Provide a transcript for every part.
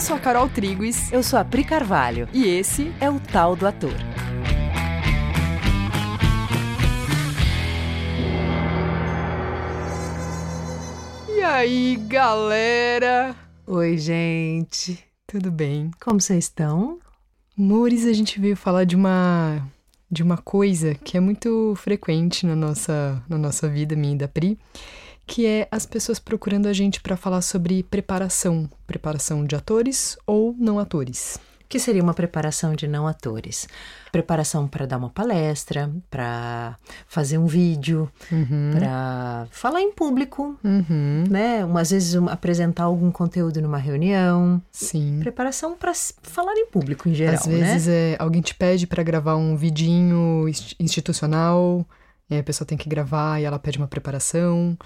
Eu sou a Carol Triguis. Eu sou a Pri Carvalho. E esse é o Tal do Ator. E aí, galera? Oi, gente. Tudo bem? Como vocês estão? Mores, a gente veio falar de uma de uma coisa que é muito frequente na nossa na nossa vida, minha e da Pri, que é as pessoas procurando a gente para falar sobre preparação, preparação de atores ou não atores. Que seria uma preparação de não atores. Preparação para dar uma palestra, para fazer um vídeo, uhum. para falar em público, uhum. né? Às vezes um, apresentar algum conteúdo numa reunião. Sim. Preparação para falar em público em geral, Às vezes né? é, alguém te pede para gravar um vidinho institucional, e a pessoa tem que gravar e ela pede uma preparação.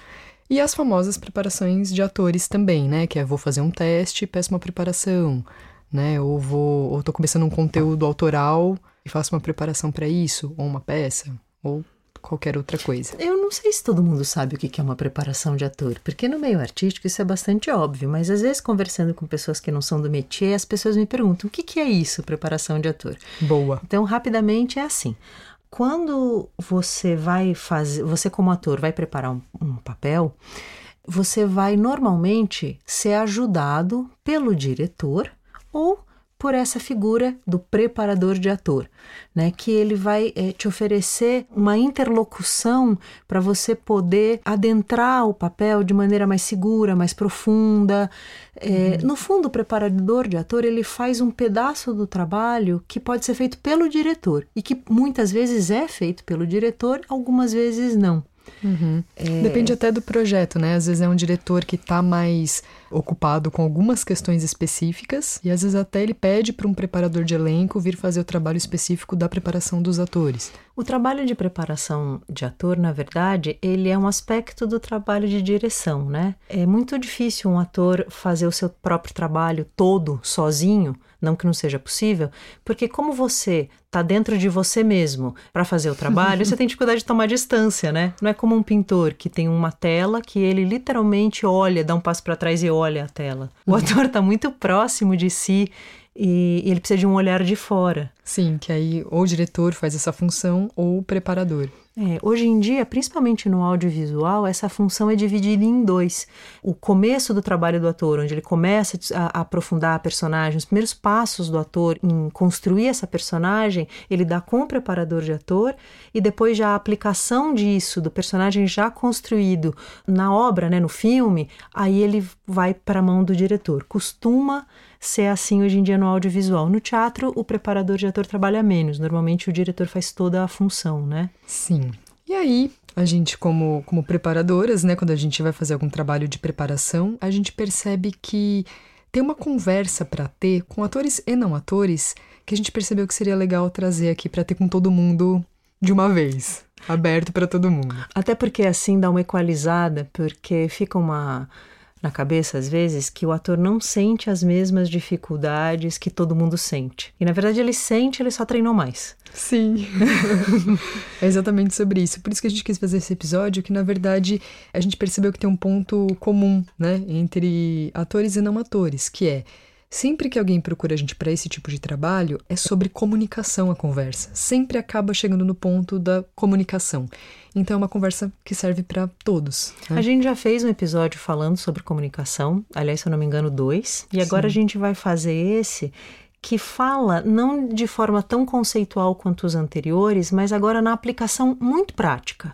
E as famosas preparações de atores também, né? Que é vou fazer um teste, peço uma preparação, né? Ou vou, ou tô começando um conteúdo autoral e faço uma preparação para isso, ou uma peça, ou qualquer outra coisa. Eu não sei se todo mundo sabe o que é uma preparação de ator, porque no meio artístico isso é bastante óbvio, mas às vezes conversando com pessoas que não são do métier, as pessoas me perguntam o que é isso, preparação de ator. Boa. Então, rapidamente é assim quando você vai fazer, você como ator vai preparar um, um, papel, você vai normalmente ser ajudado pelo diretor ou por essa figura do preparador de ator, né? Que ele vai é, te oferecer uma interlocução para você poder adentrar o papel de maneira mais segura, mais profunda. É. No fundo, o preparador de ator ele faz um pedaço do trabalho que pode ser feito pelo diretor e que muitas vezes é feito pelo diretor, algumas vezes não. Uhum. É... Depende até do projeto, né? Às vezes é um diretor que está mais ocupado com algumas questões específicas e às vezes até ele pede para um preparador de elenco vir fazer o trabalho específico da preparação dos atores. O trabalho de preparação de ator, na verdade, ele é um aspecto do trabalho de direção, né? É muito difícil um ator fazer o seu próprio trabalho todo sozinho, não que não seja possível, porque como você está dentro de você mesmo para fazer o trabalho, você tem dificuldade de tomar distância, né? Não é como um pintor que tem uma tela que ele literalmente olha, dá um passo para trás e olha a tela. O uhum. ator está muito próximo de si e, ele precisa de um olhar de fora. Sim, que aí ou o diretor faz essa função ou o preparador. É, hoje em dia, principalmente no audiovisual, essa função é dividida em dois. O começo do trabalho do ator, onde ele começa a, a aprofundar a personagem, os primeiros passos do ator em construir essa personagem, ele dá com o preparador de ator, e depois já a aplicação disso, do personagem já construído na obra, né, no filme, aí ele vai para a mão do diretor. Costuma ser assim hoje em dia no audiovisual. No teatro, o preparador de ator trabalha menos. Normalmente o diretor faz toda a função, né? Sim. E aí, a gente, como, como preparadoras, né, quando a gente vai fazer algum trabalho de preparação, a gente percebe que tem uma conversa para ter com atores e não atores que a gente percebeu que seria legal trazer aqui para ter com todo mundo de uma vez, aberto para todo mundo. Até porque assim dá uma equalizada, porque fica uma na cabeça, às vezes, que o ator não sente as mesmas dificuldades que todo mundo sente. E na verdade ele sente, ele só treinou mais. Sim. é exatamente sobre isso. Por isso que a gente quis fazer esse episódio, que na verdade a gente percebeu que tem um ponto comum, né, entre atores e não atores, que é Sempre que alguém procura a gente para esse tipo de trabalho, é sobre comunicação a conversa. Sempre acaba chegando no ponto da comunicação. Então é uma conversa que serve para todos. Né? A gente já fez um episódio falando sobre comunicação, aliás, se eu não me engano, dois, e agora Sim. a gente vai fazer esse que fala não de forma tão conceitual quanto os anteriores, mas agora na aplicação muito prática.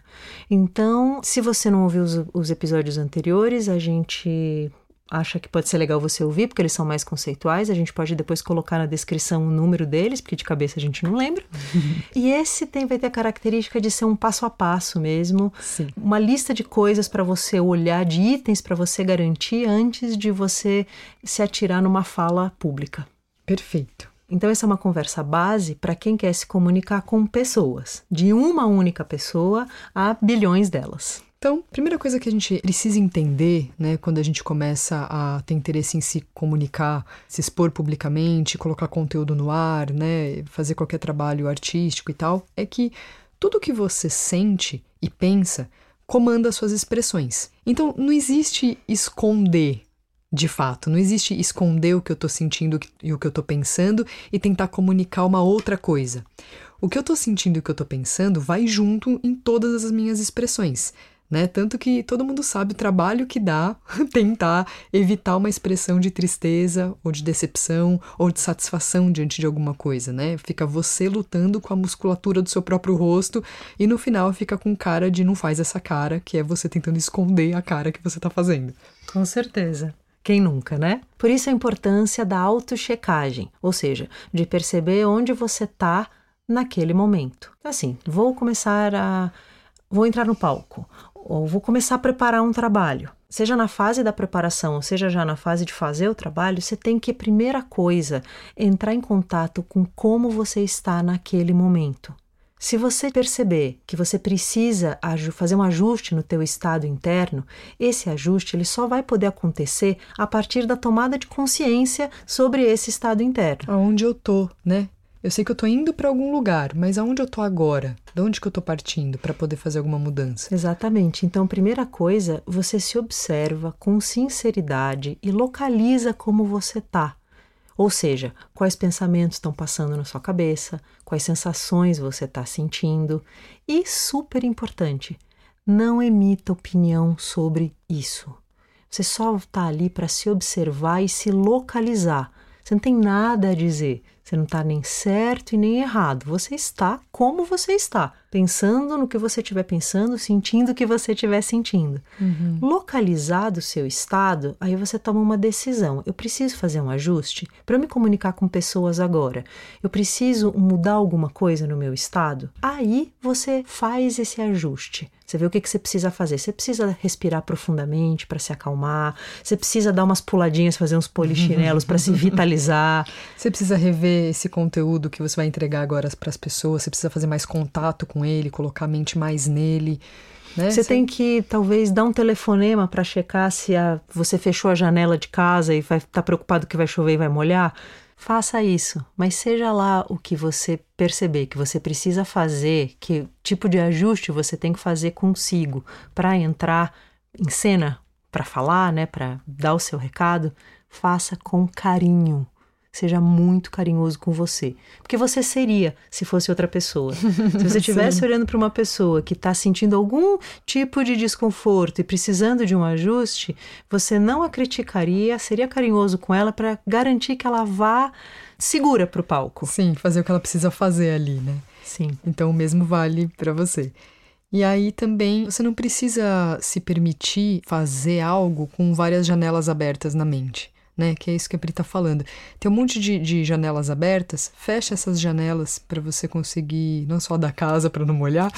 Então, se você não ouviu os, os episódios anteriores, a gente acha que pode ser legal você ouvir, porque eles são mais conceituais. A gente pode depois colocar na descrição o número deles, porque de cabeça a gente não lembra. e esse tem, vai ter a característica de ser um passo a passo mesmo. Sim. Uma lista de coisas para você olhar, de itens para você garantir antes de você se atirar numa fala pública. Perfeito. Então, essa é uma conversa base para quem quer se comunicar com pessoas, de uma única pessoa a bilhões delas. Então, primeira coisa que a gente precisa entender, né, quando a gente começa a ter interesse em se comunicar, se expor publicamente, colocar conteúdo no ar, né, fazer qualquer trabalho artístico e tal, é que tudo que você sente e pensa comanda suas expressões. Então, não existe esconder de fato. Não existe esconder o que eu tô sentindo e o que eu tô pensando e tentar comunicar uma outra coisa. O que eu tô sentindo e o que eu tô pensando vai junto em todas as minhas expressões né? Tanto que todo mundo sabe o trabalho que dá tentar evitar uma expressão de tristeza ou de decepção ou de satisfação diante de alguma coisa, né? Fica você lutando com a musculatura do seu próprio rosto e no final fica com cara de não faz essa cara, que é você tentando esconder a cara que você tá fazendo. Com certeza. Quem nunca, né? Por isso a importância da autochecagem, ou seja, de perceber onde você tá naquele momento. Assim, vou começar a vou entrar no palco ou vou começar a preparar um trabalho. Seja na fase da preparação, ou seja já na fase de fazer o trabalho, você tem que, primeira coisa, entrar em contato com como você está naquele momento. Se você perceber que você precisa fazer um ajuste no teu estado interno, esse ajuste ele só vai poder acontecer a partir da tomada de consciência sobre esse estado interno. Aonde eu tô, né? Eu sei que eu tô indo para algum lugar, mas aonde eu tô agora? De onde que eu tô partindo para poder fazer alguma mudança? Exatamente. Então, primeira coisa, você se observa com sinceridade e localiza como você tá. Ou seja, quais pensamentos estão passando na sua cabeça, quais sensações você está sentindo. E, super importante, não emita opinião sobre isso. Você só está ali para se observar e se localizar. Você não tem nada a dizer. Você não está nem certo e nem errado. Você está como você está, pensando no que você estiver pensando, sentindo o que você estiver sentindo. Uhum. Localizado o seu estado, aí você toma uma decisão. Eu preciso fazer um ajuste para me comunicar com pessoas agora. Eu preciso mudar alguma coisa no meu estado. Aí você faz esse ajuste. Você vê o que, que você precisa fazer. Você precisa respirar profundamente para se acalmar. Você precisa dar umas puladinhas, fazer uns polichinelos para se vitalizar. Você precisa rever esse conteúdo que você vai entregar agora para as pessoas. Você precisa fazer mais contato com ele, colocar a mente mais nele. Né? Você, tem que talvez dar um telefonema para checar se a, você fechou a janela de casa e vai estar tá preocupado que vai chover e vai molhar faça isso, mas seja lá o que você perceber que você precisa fazer, que tipo de ajuste você tem que fazer consigo para entrar em cena, para falar, né, para dar o seu recado, faça com carinho. Seja muito carinhoso com você. Porque você seria se fosse outra pessoa. Se você estivesse olhando para uma pessoa que está sentindo algum tipo de desconforto e precisando de um ajuste, você não a criticaria, seria carinhoso com ela para garantir que ela vá segura para o palco. Sim, fazer o que ela precisa fazer ali, né? Sim. Então o mesmo vale para você. E aí também você não precisa se permitir fazer algo com várias janelas abertas na mente né? Que é isso que a Pri tá falando. Tem um monte de, de janelas abertas, fecha essas janelas para você conseguir, não só da casa para não molhar,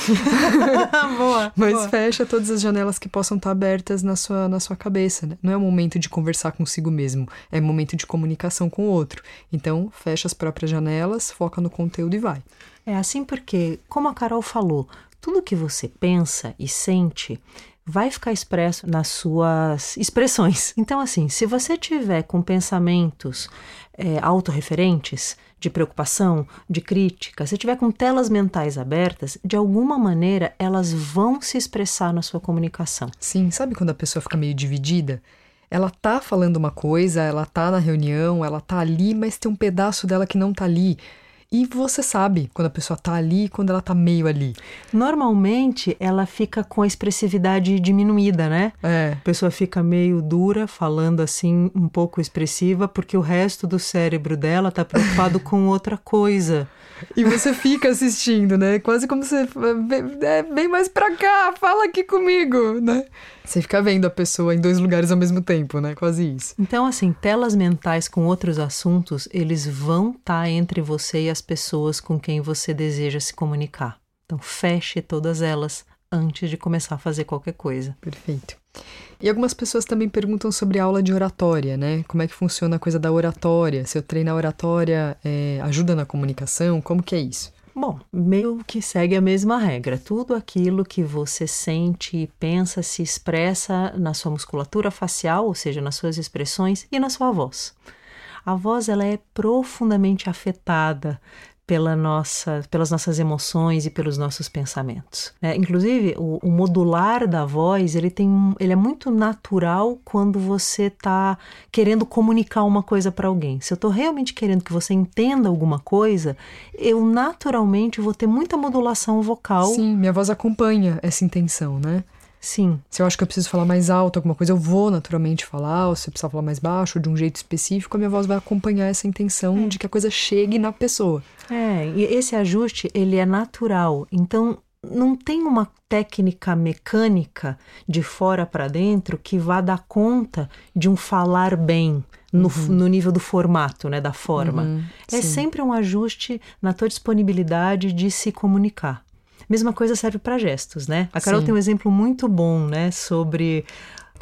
boa, mas boa. fecha todas as janelas que possam estar tá abertas na sua, na sua cabeça, né? Não é o momento de conversar consigo mesmo, é momento de comunicação com o outro. Então, fecha as próprias janelas, foca no conteúdo e vai. É assim porque, como a Carol falou, tudo que você pensa e sente vai ficar expresso nas suas expressões. Então, assim, se você tiver com pensamentos é, autorreferentes, de preocupação, de crítica, se tiver com telas mentais abertas, de alguma maneira elas vão se expressar na sua comunicação. Sim, sabe quando a pessoa fica meio dividida? Ela tá falando uma coisa, ela tá na reunião, ela tá ali, mas tem um pedaço dela que não tá ali. E você sabe quando a pessoa tá ali e quando ela tá meio ali. Normalmente ela fica com a expressividade diminuída, né? É. A pessoa fica meio dura, falando assim, um pouco expressiva, porque o resto do cérebro dela tá preocupado com outra coisa. E você fica assistindo, né? Quase como você. É, vem mais pra cá, fala aqui comigo, né? Você fica vendo a pessoa em dois lugares ao mesmo tempo, né? Quase isso. Então, assim, telas mentais com outros assuntos, eles vão estar tá entre você e as pessoas com quem você deseja se comunicar. Então, feche todas elas antes de começar a fazer qualquer coisa. Perfeito. E algumas pessoas também perguntam sobre aula de oratória, né? Como é que funciona a coisa da oratória? Se eu treinar oratória, é, ajuda na comunicação? Como que é isso? Bom, meio que segue a mesma regra. Tudo aquilo que você sente pensa se expressa na sua musculatura facial, ou seja, nas suas expressões e na sua voz. A voz ela é profundamente afetada pela nossa, pelas nossas emoções e pelos nossos pensamentos. É, inclusive, o, o, modular da voz ele, tem, ele é muito natural quando você está querendo comunicar uma coisa para alguém. Se eu estou realmente querendo que você entenda alguma coisa, eu naturalmente vou ter muita modulação vocal. Sim, minha voz acompanha essa intenção, né? Sim. Se eu acho que eu preciso falar mais alto, alguma coisa, eu vou naturalmente falar, ou se eu precisar falar mais baixo, de um jeito específico, a minha voz vai acompanhar essa intenção é. de que a coisa chegue na pessoa. É, e esse ajuste, ele é natural. Então, não tem uma técnica mecânica de fora para dentro que vá dar conta de um falar bem. No, uhum. no nível do formato, né, da forma. Uhum, é sempre um ajuste na tua disponibilidade de se comunicar. Mesma coisa serve para gestos, né? A Carol Sim. tem um exemplo muito bom, né, sobre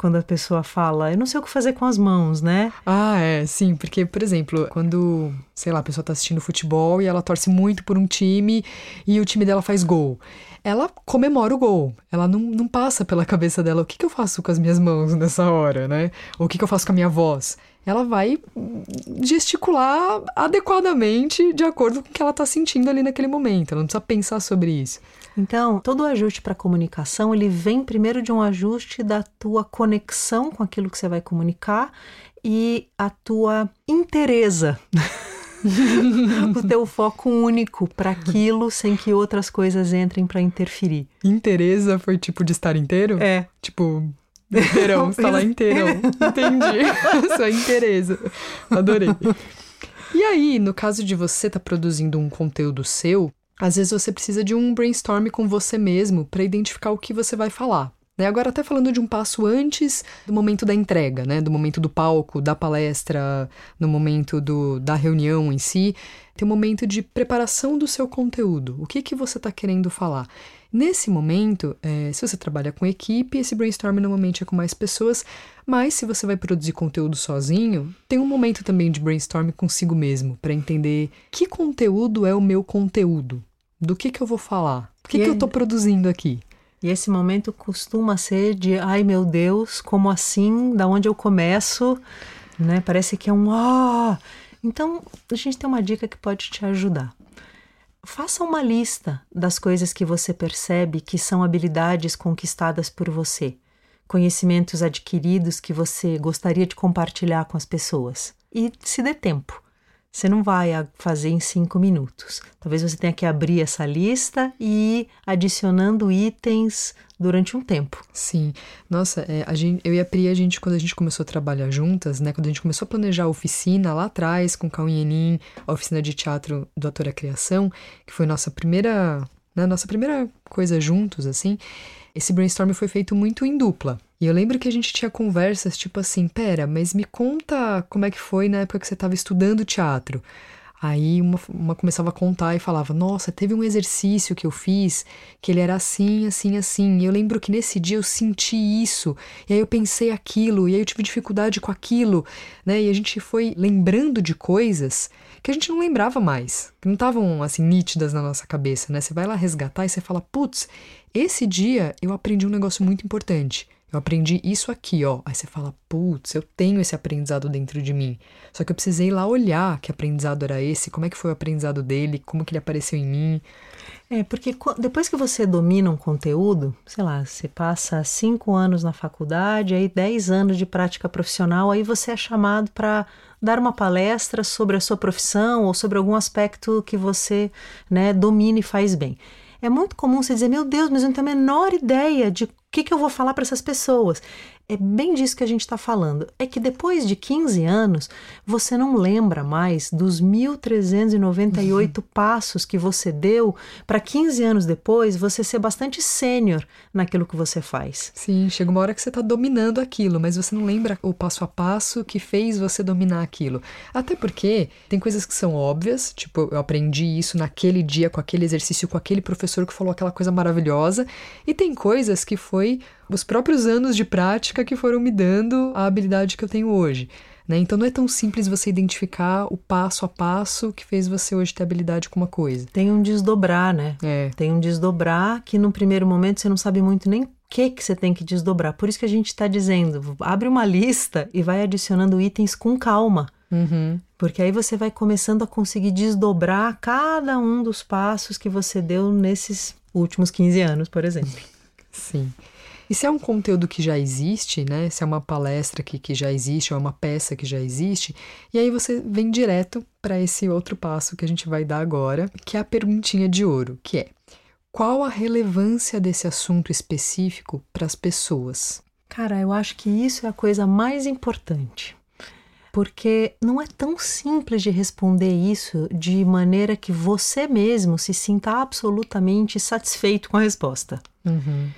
quando a pessoa fala, eu não sei o que fazer com as mãos, né? Ah, é, sim, porque, por exemplo, quando, sei lá, a pessoa tá assistindo futebol e ela torce muito por um time e o time dela faz gol. Ela comemora o gol, ela não, não passa pela cabeça dela o que, que eu faço com as minhas mãos nessa hora, né? Ou o que, que eu faço com a minha voz ela vai gesticular adequadamente de acordo com o que ela está sentindo ali naquele momento. Ela não precisa pensar sobre isso. Então, todo ajuste para comunicação, ele vem primeiro de um ajuste da tua conexão com aquilo que você vai comunicar e a tua interesa. o teu foco único para aquilo sem que outras coisas entrem para interferir. Interesa foi tipo de estar inteiro? É. Tipo, Inteirão, você tá lá inteirão. Entendi. Sua interesa. Adorei. E aí, no caso de você estar tá produzindo um conteúdo seu, às vezes você precisa de um brainstorm com você mesmo para identificar o que você vai falar. Né? Agora, até falando de um passo antes do momento da entrega, né? do momento do palco, da palestra, no momento do, da reunião em si, tem um momento de preparação do seu conteúdo. O que, que você está querendo falar? Nesse momento, é, se você trabalha com equipe, esse brainstorm normalmente é com mais pessoas, mas se você vai produzir conteúdo sozinho, tem um momento também de brainstorm consigo mesmo, para entender que conteúdo é o meu conteúdo, do que, que eu vou falar, o que, que eu estou produzindo aqui. E esse momento costuma ser de, ai meu Deus, como assim? Da onde eu começo? Né? Parece que é um ah. Então, a gente tem uma dica que pode te ajudar. Faça uma lista das coisas que você percebe que são habilidades conquistadas por você, conhecimentos adquiridos que você gostaria de compartilhar com as pessoas. E se dê tempo. Você não vai fazer em cinco minutos. Talvez você tenha que abrir essa lista e ir adicionando itens durante um tempo. Sim. Nossa, é, a gente, eu e a Pri, a gente, quando a gente começou a trabalhar juntas, né? Quando a gente começou a planejar a oficina lá atrás, com Cauã Enin, a oficina de teatro do Ator a Criação, que foi nossa primeira, né, nossa primeira coisa juntos, assim, esse brainstorm foi feito muito em dupla. E eu lembro que a gente tinha conversas tipo assim: pera, mas me conta como é que foi na época que você estava estudando teatro. Aí uma, uma, começava a contar e falava: Nossa, teve um exercício que eu fiz que ele era assim, assim, assim. E eu lembro que nesse dia eu senti isso, e aí eu pensei aquilo, e aí eu tive dificuldade com aquilo, né? E a gente foi lembrando de coisas que a gente não lembrava mais, que não estavam assim nítidas na nossa cabeça, né? Você vai lá resgatar e você fala: Putz, esse dia eu aprendi um negócio muito importante. Eu aprendi isso aqui, ó. Aí você fala, putz, eu tenho esse aprendizado dentro de mim. Só que eu precisei ir lá olhar que aprendizado era esse, como é que foi o aprendizado dele, como que ele apareceu em mim. É, porque depois que você domina um conteúdo, sei lá, você passa cinco anos na faculdade, aí dez anos de prática profissional, aí você é chamado para dar uma palestra sobre a sua profissão ou sobre algum aspecto que você né, domina e faz bem. É muito comum você dizer, meu Deus, mas eu não tenho a menor ideia de que, que eu vou falar para essas pessoas. É bem disso que a gente está falando. É que depois de 15 anos, você não lembra mais dos 1.398 uhum. passos que você deu para 15 anos depois você ser bastante sênior naquilo que você faz. Sim, chega uma hora que você está dominando aquilo, mas você não lembra o passo a passo que fez você dominar aquilo. Até porque tem coisas que são óbvias, tipo, eu aprendi isso naquele dia, com aquele exercício, com aquele professor que falou aquela coisa maravilhosa, e tem coisas que foi os próprios anos de prática que foram me dando a habilidade que eu tenho hoje. Né? Então não é tão simples você identificar o passo a passo que fez você hoje ter habilidade com uma coisa. Tem um desdobrar, né? É. Tem um desdobrar que no primeiro momento você não sabe muito nem o que, que você tem que desdobrar. Por isso que a gente está dizendo, abre uma lista e vai adicionando itens com calma. Uhum. Porque aí você vai começando a conseguir desdobrar cada um dos passos que você deu nesses últimos 15 anos, por exemplo. Sim. E se é um conteúdo que já existe, né? Se é uma palestra que, que já existe, ou é uma peça que já existe, e aí você vem direto para esse outro passo que a gente vai dar agora, que é a perguntinha de ouro, que é qual a relevância desse assunto específico para as pessoas? Cara, eu acho que isso é a coisa mais importante. Porque não é tão simples de responder isso de maneira que você mesmo se sinta absolutamente satisfeito com a resposta. Uhum.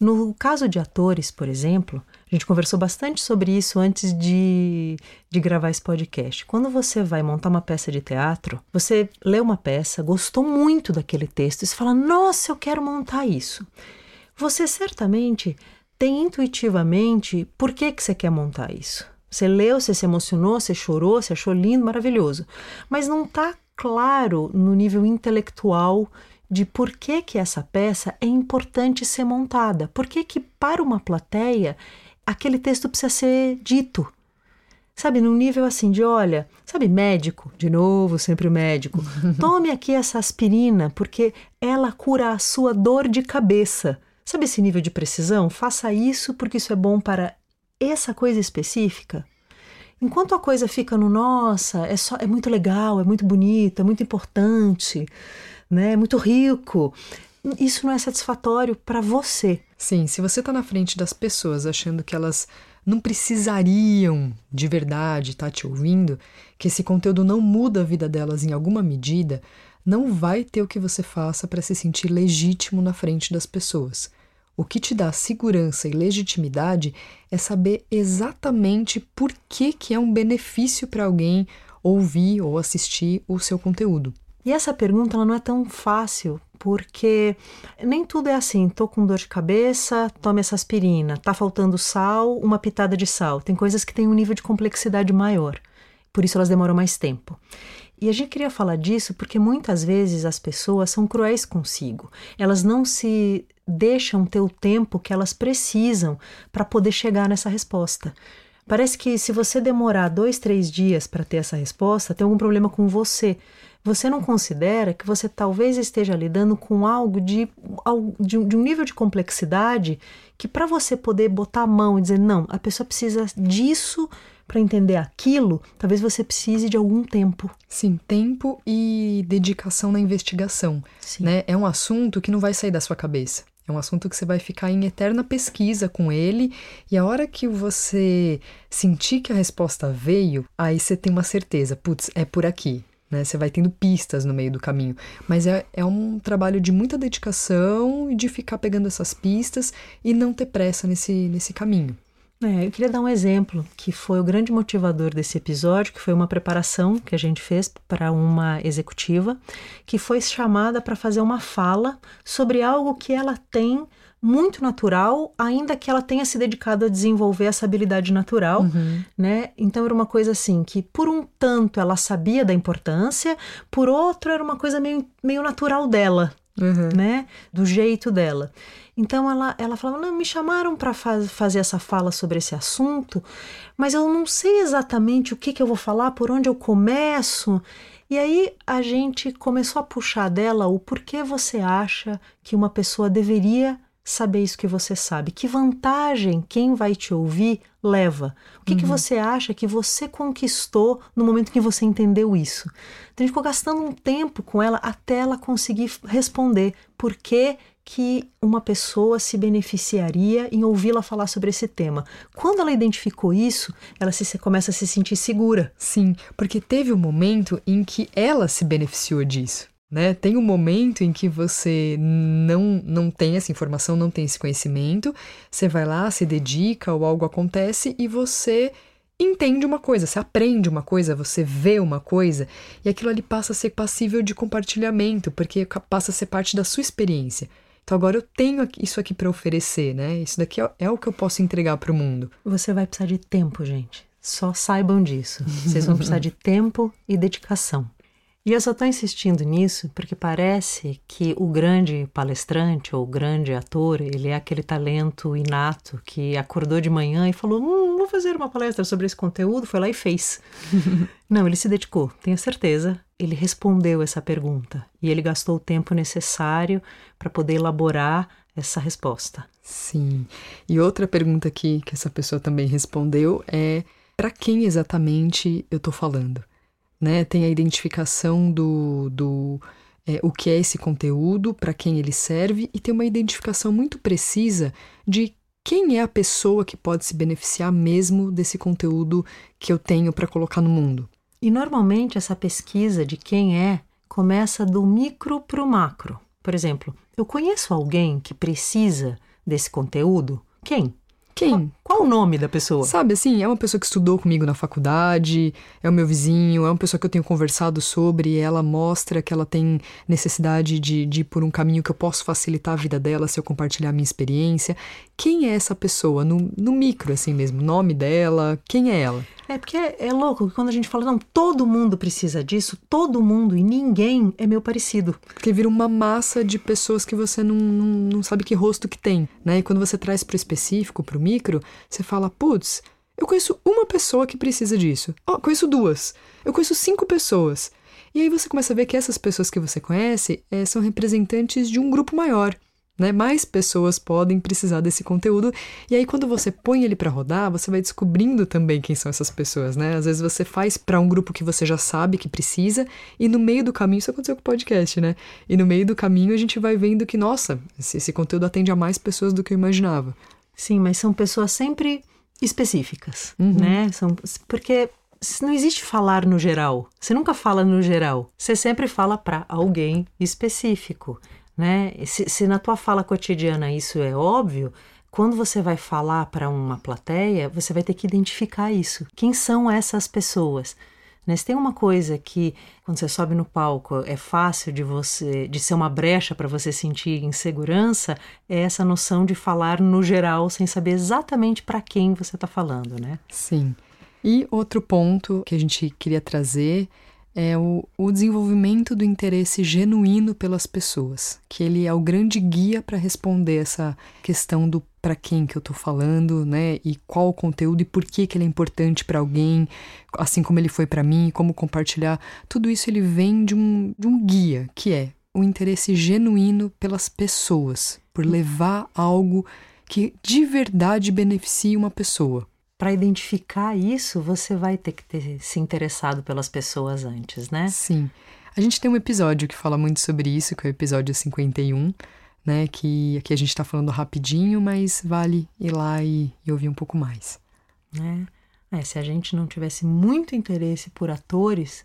No caso de atores, por exemplo, a gente conversou bastante sobre isso antes de, de gravar esse podcast. Quando você vai montar uma peça de teatro, você lê uma peça, gostou muito daquele texto e você fala: Nossa, eu quero montar isso. Você certamente tem intuitivamente por que, que você quer montar isso. Você leu, você se emocionou, você chorou, você achou lindo, maravilhoso. Mas não está claro no nível intelectual de por que, que essa peça é importante ser montada. Por que, que para uma plateia aquele texto precisa ser dito. Sabe, num nível assim de, olha, sabe, médico, de novo, sempre o médico, tome aqui essa aspirina porque ela cura a sua dor de cabeça. Sabe esse nível de precisão? Faça isso porque isso é bom para essa coisa específica. Enquanto a coisa fica no nossa, é só é muito legal, é muito bonito, é muito importante, né? É muito rico. Isso não é satisfatório para você. Sim, se você está na frente das pessoas achando que elas não precisariam de verdade estar tá te ouvindo, que esse conteúdo não muda a vida delas em alguma medida, não vai ter o que você faça para se sentir legítimo na frente das pessoas. O que te dá segurança e legitimidade é saber exatamente por que, que é um benefício para alguém ouvir ou assistir o seu conteúdo. E essa pergunta ela não é tão fácil, porque nem tudo é assim. Tô com dor de cabeça, tome essa aspirina. Tá faltando sal, uma pitada de sal. Tem coisas que têm um nível de complexidade maior. Por isso elas demoram mais tempo. E a gente queria falar disso porque muitas vezes as pessoas são cruéis consigo. Elas não se deixam ter o tempo que elas precisam para poder chegar nessa resposta. Parece que se você demorar dois, três dias para ter essa resposta, tem algum problema com você. Você não considera que você talvez esteja lidando com algo de, de, um nível de complexidade que, para você poder botar a mão e dizer, não, a pessoa precisa disso para entender aquilo, talvez você precise de algum tempo. Sim, tempo e dedicação na investigação. Sim. Né? É um assunto que não vai sair da sua cabeça. É um assunto que você vai ficar em eterna pesquisa com ele, e a hora que você sentir que a resposta veio, aí você tem uma certeza, putz, é por aqui. Né? Você vai tendo pistas no meio do caminho. Mas é, é um trabalho de muita dedicação e de ficar pegando essas pistas e não ter pressa nesse, nesse caminho. É, eu queria dar um exemplo que foi o grande motivador desse episódio, que foi uma preparação que a gente fez para uma executiva, que foi chamada para fazer uma fala sobre algo que ela tem muito natural, ainda que ela tenha se dedicado a desenvolver essa habilidade natural, uhum. né? Então era uma coisa assim que por um tanto ela sabia da importância, por outro era uma coisa meio, meio natural dela, uhum. né? Do jeito dela. Então ela, ela falava: não, me chamaram para faz, fazer essa fala sobre esse assunto, mas eu não sei exatamente o que, que eu vou falar, por onde eu começo. E aí a gente começou a puxar dela o porquê você acha que uma pessoa deveria saber isso que você sabe. Que vantagem quem vai te ouvir leva? O que, uhum. que você acha que você conquistou no momento que você entendeu isso? Então a gente ficou gastando um tempo com ela até ela conseguir responder por que que uma pessoa se beneficiaria em ouvi-la falar sobre esse tema. Quando ela identificou isso, ela se, começa a se sentir segura. Sim, porque teve um momento em que ela se beneficiou disso. Né? Tem um momento em que você não, não tem essa informação, não tem esse conhecimento, você vai lá, se dedica ou algo acontece e você entende uma coisa, você aprende uma coisa, você vê uma coisa e aquilo ali passa a ser passível de compartilhamento, porque passa a ser parte da sua experiência. Então agora eu tenho isso aqui para oferecer, né? Isso daqui é, é o que eu posso entregar para o mundo. Você vai precisar de tempo, gente. Só saibam disso. Vocês vão precisar de tempo e dedicação. E eu só estou insistindo nisso porque parece que o grande palestrante ou o grande ator, ele é aquele talento inato que acordou de manhã e falou: hum, vou fazer uma palestra sobre esse conteúdo, foi lá e fez. Não, ele se dedicou, tenho certeza. Ele respondeu essa pergunta e ele gastou o tempo necessário para poder elaborar essa resposta. Sim. E outra pergunta aqui que essa pessoa também respondeu é para quem exatamente eu estou falando? Né? Tem a identificação do, do é, o que é esse conteúdo, para quem ele serve, e tem uma identificação muito precisa de quem é a pessoa que pode se beneficiar mesmo desse conteúdo que eu tenho para colocar no mundo. E normalmente essa pesquisa de quem é começa do micro para o macro. Por exemplo, eu conheço alguém que precisa desse conteúdo? Quem? Quem? Qual, qual, o nome da pessoa? Sabe, assim, é uma pessoa que estudou comigo na faculdade, é o meu vizinho, é uma pessoa que eu tenho conversado sobre, e ela mostra que ela tem necessidade de, de ir por um caminho que eu posso facilitar a vida dela se eu compartilhar a minha experiência. Quem é essa pessoa? No, no micro, assim mesmo, nome dela, quem é ela? É porque é, é, louco que quando a gente fala, não, todo mundo precisa disso, todo mundo e ninguém é meu parecido. Porque vira uma massa de pessoas que você não, não, não sabe que rosto que tem, né? E quando você traz para o específico, para o micro, você fala, putz, eu conheço uma pessoa que precisa disso. Oh, conheço duas. Eu conheço cinco pessoas. E aí você começa a ver que essas pessoas que você conhece é, são representantes de um grupo maior né? Mais pessoas podem precisar desse conteúdo. E aí, quando você põe ele para rodar, você vai descobrindo também quem são essas pessoas, né? Às vezes você faz para um grupo que você já sabe que precisa, e no meio do caminho, isso aconteceu com o podcast, né? E no meio do caminho a gente vai vendo que, nossa, esse, esse conteúdo atende a mais pessoas do que eu imaginava. Sim, mas são pessoas sempre específicas, uhum. né? São, porque não existe falar no geral. Você nunca fala no geral. Você sempre fala para alguém específico né? Se, se na tua fala cotidiana isso é óbvio, quando você vai falar para uma plateia, você vai ter que identificar isso. Quem são essas pessoas? Né? Se tem uma coisa que, quando você sobe no palco, é fácil de você, de ser uma brecha para você sentir insegurança, é essa noção de falar no geral, sem saber exatamente para quem você está falando, né? Sim. E outro ponto que a gente queria trazer é o, o desenvolvimento do interesse genuíno pelas pessoas, que ele é o grande guia para responder essa questão do para quem que eu estou falando, né? E qual o conteúdo e por que que ele é importante para alguém, assim como ele foi para mim, como compartilhar. Tudo isso ele vem de um, de um guia, que é o interesse genuíno pelas pessoas, por levar algo que de verdade beneficie uma pessoa para identificar isso, você vai ter que ter se interessado pelas pessoas antes, né? Sim. A gente tem um episódio que fala muito sobre isso, que é o episódio 51, né? Que aqui a gente está falando rapidinho, mas vale ir lá e, e ouvir um pouco mais. É. é, se a gente não tivesse muito interesse por atores,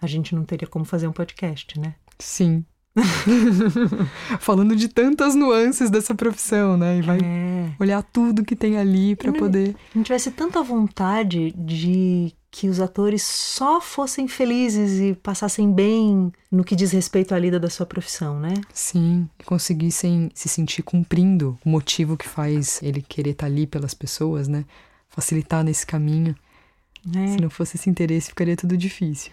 a gente não teria como fazer um podcast, né? Sim, Falando de tantas nuances dessa profissão, né? E vai é. olhar tudo que tem ali para poder. Não tivesse tanta vontade de que os atores só fossem felizes e passassem bem no que diz respeito à lida da sua profissão, né? Sim, conseguissem se sentir cumprindo o motivo que faz ele querer estar tá ali pelas pessoas, né? Facilitar nesse caminho. É. Se não fosse esse interesse, ficaria tudo difícil.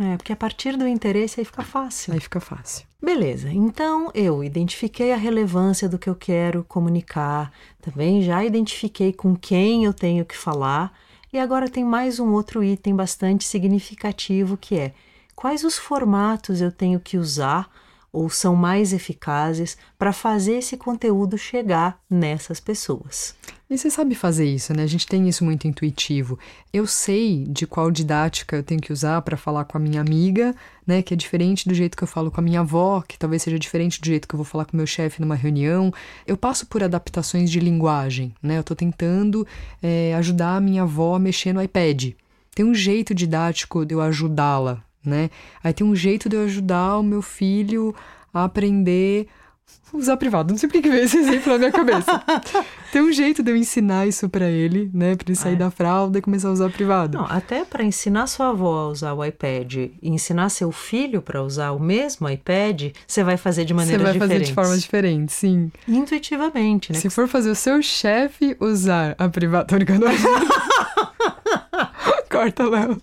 É, porque a partir do interesse aí fica fácil. Aí fica fácil. Beleza, então eu identifiquei a relevância do que eu quero comunicar, também já identifiquei com quem eu tenho que falar, e agora tem mais um outro item bastante significativo que é quais os formatos eu tenho que usar ou são mais eficazes para fazer esse conteúdo chegar nessas pessoas. E você sabe fazer isso, né? A gente tem isso muito intuitivo. Eu sei de qual didática eu tenho que usar para falar com a minha amiga, né? Que é diferente do jeito que eu falo com a minha avó, que talvez seja diferente do jeito que eu vou falar com o meu chefe numa reunião. Eu passo por adaptações de linguagem, né? Eu estou tentando é, ajudar a minha avó a mexer no iPad. Tem um jeito didático de eu ajudá-la, né? Aí tem um jeito de eu ajudar o meu filho a aprender usar privado. Não sei por que veio esse exemplo na minha cabeça. Tem um jeito de eu ensinar isso para ele, né? Pra ele sair é. da fralda e começar a usar privado. Não, até para ensinar sua avó a usar o iPad e ensinar seu filho para usar o mesmo iPad, você vai fazer de maneiras diferentes. Você vai diferentes. fazer de formas diferentes, sim. Intuitivamente, né? Se for fazer o seu chefe usar a privada... Tô brincando. Corta, Léo.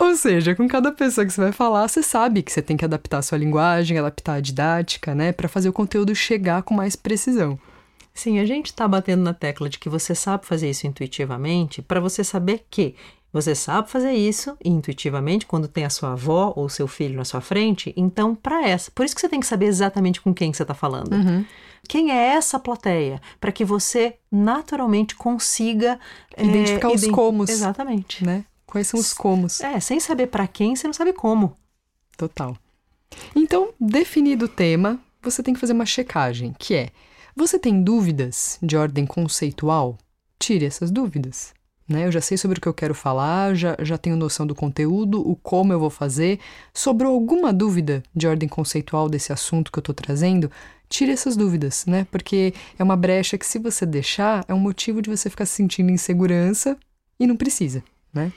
Ou seja, com cada pessoa que você vai falar, você sabe que você tem que adaptar a sua linguagem, adaptar a didática, né, para fazer o conteúdo chegar com mais precisão. Sim, a gente está batendo na tecla de que você sabe fazer isso intuitivamente para você saber que você sabe fazer isso intuitivamente quando tem a sua avó ou seu filho na sua frente. Então, para essa, por isso que você tem que saber exatamente com quem você está falando. Uhum. Quem é essa plateia? Para que você naturalmente consiga identificar é, os comos. Exatamente. Né? Quais são os comos? É, sem saber para quem, você não sabe como. Total. Então, definido o tema, você tem que fazer uma checagem, que é: você tem dúvidas de ordem conceitual? Tire essas dúvidas. Né? Eu já sei sobre o que eu quero falar, já, já tenho noção do conteúdo, o como eu vou fazer. Sobrou alguma dúvida de ordem conceitual desse assunto que eu estou trazendo? Tire essas dúvidas, né? Porque é uma brecha que, se você deixar, é um motivo de você ficar se sentindo insegurança e não precisa, né?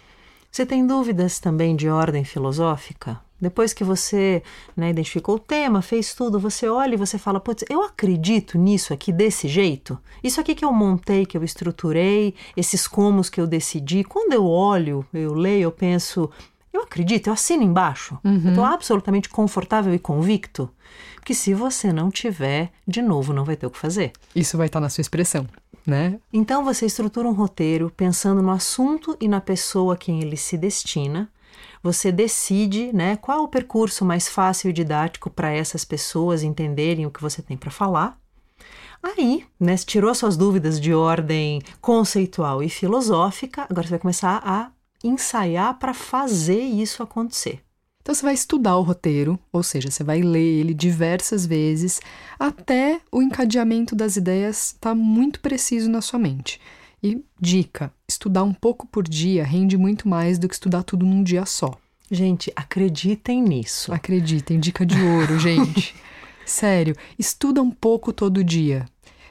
Você tem dúvidas também de ordem filosófica? Depois que você né, identificou o tema, fez tudo, você olha e você fala: Putz, eu acredito nisso aqui desse jeito? Isso aqui que eu montei, que eu estruturei, esses comos que eu decidi. Quando eu olho, eu leio, eu penso: Eu acredito, eu assino embaixo. Uhum. Eu estou absolutamente confortável e convicto. Porque se você não tiver, de novo, não vai ter o que fazer. Isso vai estar na sua expressão. Né? Então você estrutura um roteiro pensando no assunto e na pessoa a quem ele se destina você decide né, qual o percurso mais fácil e didático para essas pessoas entenderem o que você tem para falar. Aí, né, tirou suas dúvidas de ordem conceitual e filosófica, agora você vai começar a ensaiar para fazer isso acontecer. Então você vai estudar o roteiro, ou seja, você vai ler ele diversas vezes até o encadeamento das ideias estar tá muito preciso na sua mente. E dica: estudar um pouco por dia rende muito mais do que estudar tudo num dia só. Gente, acreditem nisso. Acreditem, dica de ouro, gente. Sério, estuda um pouco todo dia.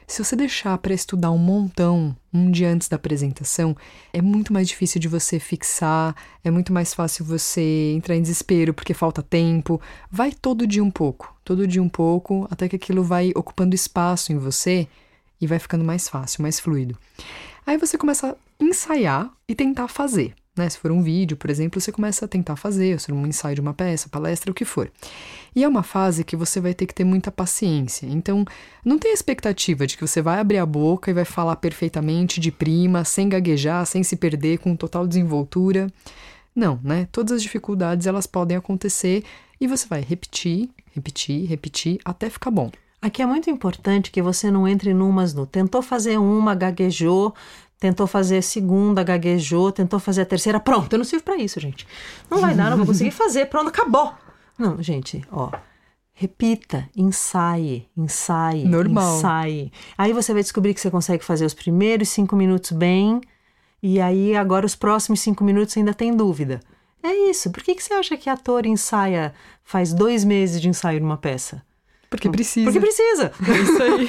Se você deixar para estudar um montão um dia antes da apresentação, é muito mais difícil de você fixar, é muito mais fácil você entrar em desespero porque falta tempo. Vai todo dia um pouco, todo dia um pouco, até que aquilo vai ocupando espaço em você e vai ficando mais fácil, mais fluido. Aí você começa a ensaiar e tentar fazer. Né? Se for um vídeo, por exemplo, você começa a tentar fazer, se for um ensaio de uma peça, palestra, o que for. E é uma fase que você vai ter que ter muita paciência. Então, não tem expectativa de que você vai abrir a boca e vai falar perfeitamente de prima, sem gaguejar, sem se perder, com total desenvoltura. Não, né? Todas as dificuldades elas podem acontecer e você vai repetir, repetir, repetir até ficar bom. Aqui é muito importante que você não entre numas no tentou fazer uma, gaguejou, tentou fazer a segunda, gaguejou, tentou fazer a terceira, pronto, eu não sirvo para isso, gente. Não vai dar, não vou conseguir fazer, pronto, acabou. Não, gente, ó, repita, ensaie, ensaie, Normal. ensaie. Aí você vai descobrir que você consegue fazer os primeiros cinco minutos bem, e aí agora os próximos cinco minutos ainda tem dúvida. É isso. Por que, que você acha que ator ensaia, faz dois meses de ensaio numa peça? Porque precisa. Porque precisa. É isso aí.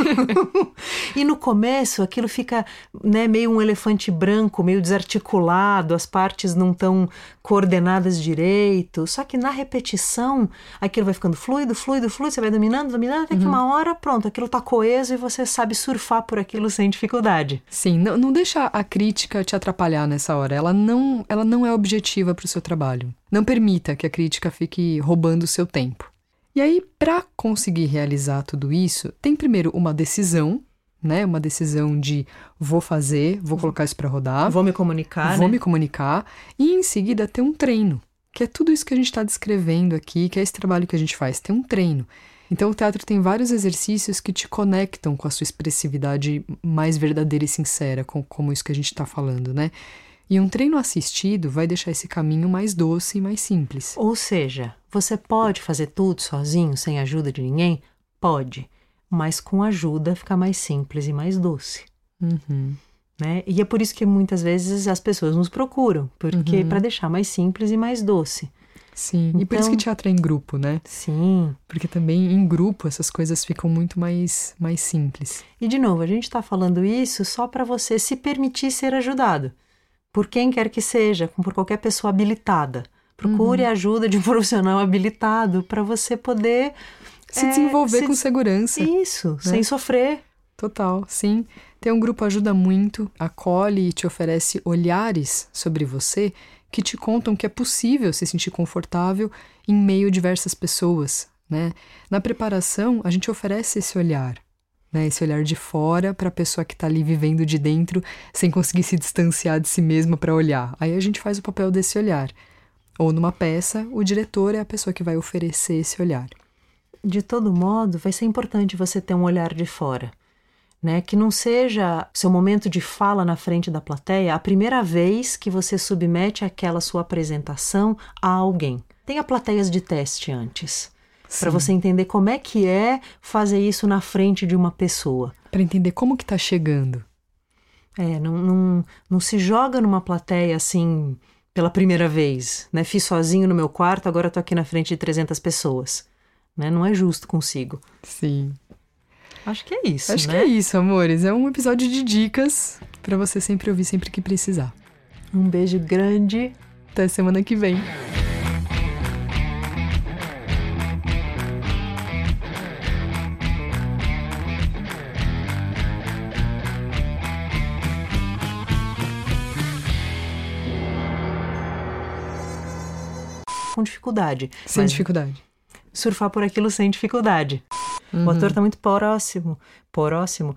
e no começo aquilo fica né, meio um elefante branco, meio desarticulado, as partes não estão coordenadas direito. Só que na repetição aquilo vai ficando fluido, fluido, fluido, você vai dominando, dominando, até uhum. que uma hora, pronto, aquilo está coeso e você sabe surfar por aquilo sem dificuldade. Sim, não, não deixa a crítica te atrapalhar nessa hora. Ela não, ela não é objetiva para o seu trabalho. Não permita que a crítica fique roubando o seu tempo. E aí, para conseguir realizar tudo isso, tem primeiro uma decisão, né? Uma decisão de vou fazer, vou colocar isso para rodar. Vou me comunicar. Vou né? me comunicar. E em seguida ter um treino, que é tudo isso que a gente está descrevendo aqui, que é esse trabalho que a gente faz, tem um treino. Então, o teatro tem vários exercícios que te conectam com a sua expressividade mais verdadeira e sincera, com, como isso que a gente está falando, né? E um treino assistido vai deixar esse caminho mais doce e mais simples. Ou seja, você pode fazer tudo sozinho, sem ajuda de ninguém? Pode. Mas com ajuda fica mais simples e mais doce. Uhum. Né? E é por isso que muitas vezes as pessoas nos procuram, porque Uhum. para deixar mais simples e mais doce. Sim, e por isso que Então- teatro é em grupo, né? Sim. Porque também em grupo essas coisas ficam muito mais, mais simples. E de novo, a gente está falando isso só para você se permitir ser ajudado. Por quem quer que seja, por qualquer pessoa habilitada. Procure Uhum. a ajuda de um profissional habilitado para você poder Se É, desenvolver se com segurança. Isso, sem sofrer. Total, sim. Ter um grupo ajuda muito, acolhe e te oferece olhares sobre você que te contam que é possível se sentir confortável em meio a diversas pessoas, né? Na preparação, a gente oferece esse olhar, né? Esse olhar de fora para a pessoa que está ali vivendo de dentro, sem conseguir se distanciar de si mesma para olhar. Aí a gente faz o papel desse olhar. Ou numa peça, o diretor é a pessoa que vai oferecer esse olhar. De todo modo, vai ser importante você ter um olhar de fora. Né, que não seja seu momento de fala na frente da plateia a primeira vez que você submete aquela sua apresentação a alguém. Tenha plateias de teste antes para você entender como é que é fazer isso na frente de uma pessoa. Para entender como que está chegando. É, não, não, não se joga numa plateia assim pela primeira vez, né? Fiz sozinho no meu quarto, agora estou aqui na frente de 300 pessoas. Né? Não é justo consigo. Sim. Acho que é isso, Acho né? que é isso, amores. É um episódio de dicas para você sempre ouvir sempre que precisar. Um beijo grande. Até semana que vem. Com dificuldade. Sem dificuldade. Surfar por aquilo sem dificuldade. Uhum. O ator tá muito próximo. Próximo.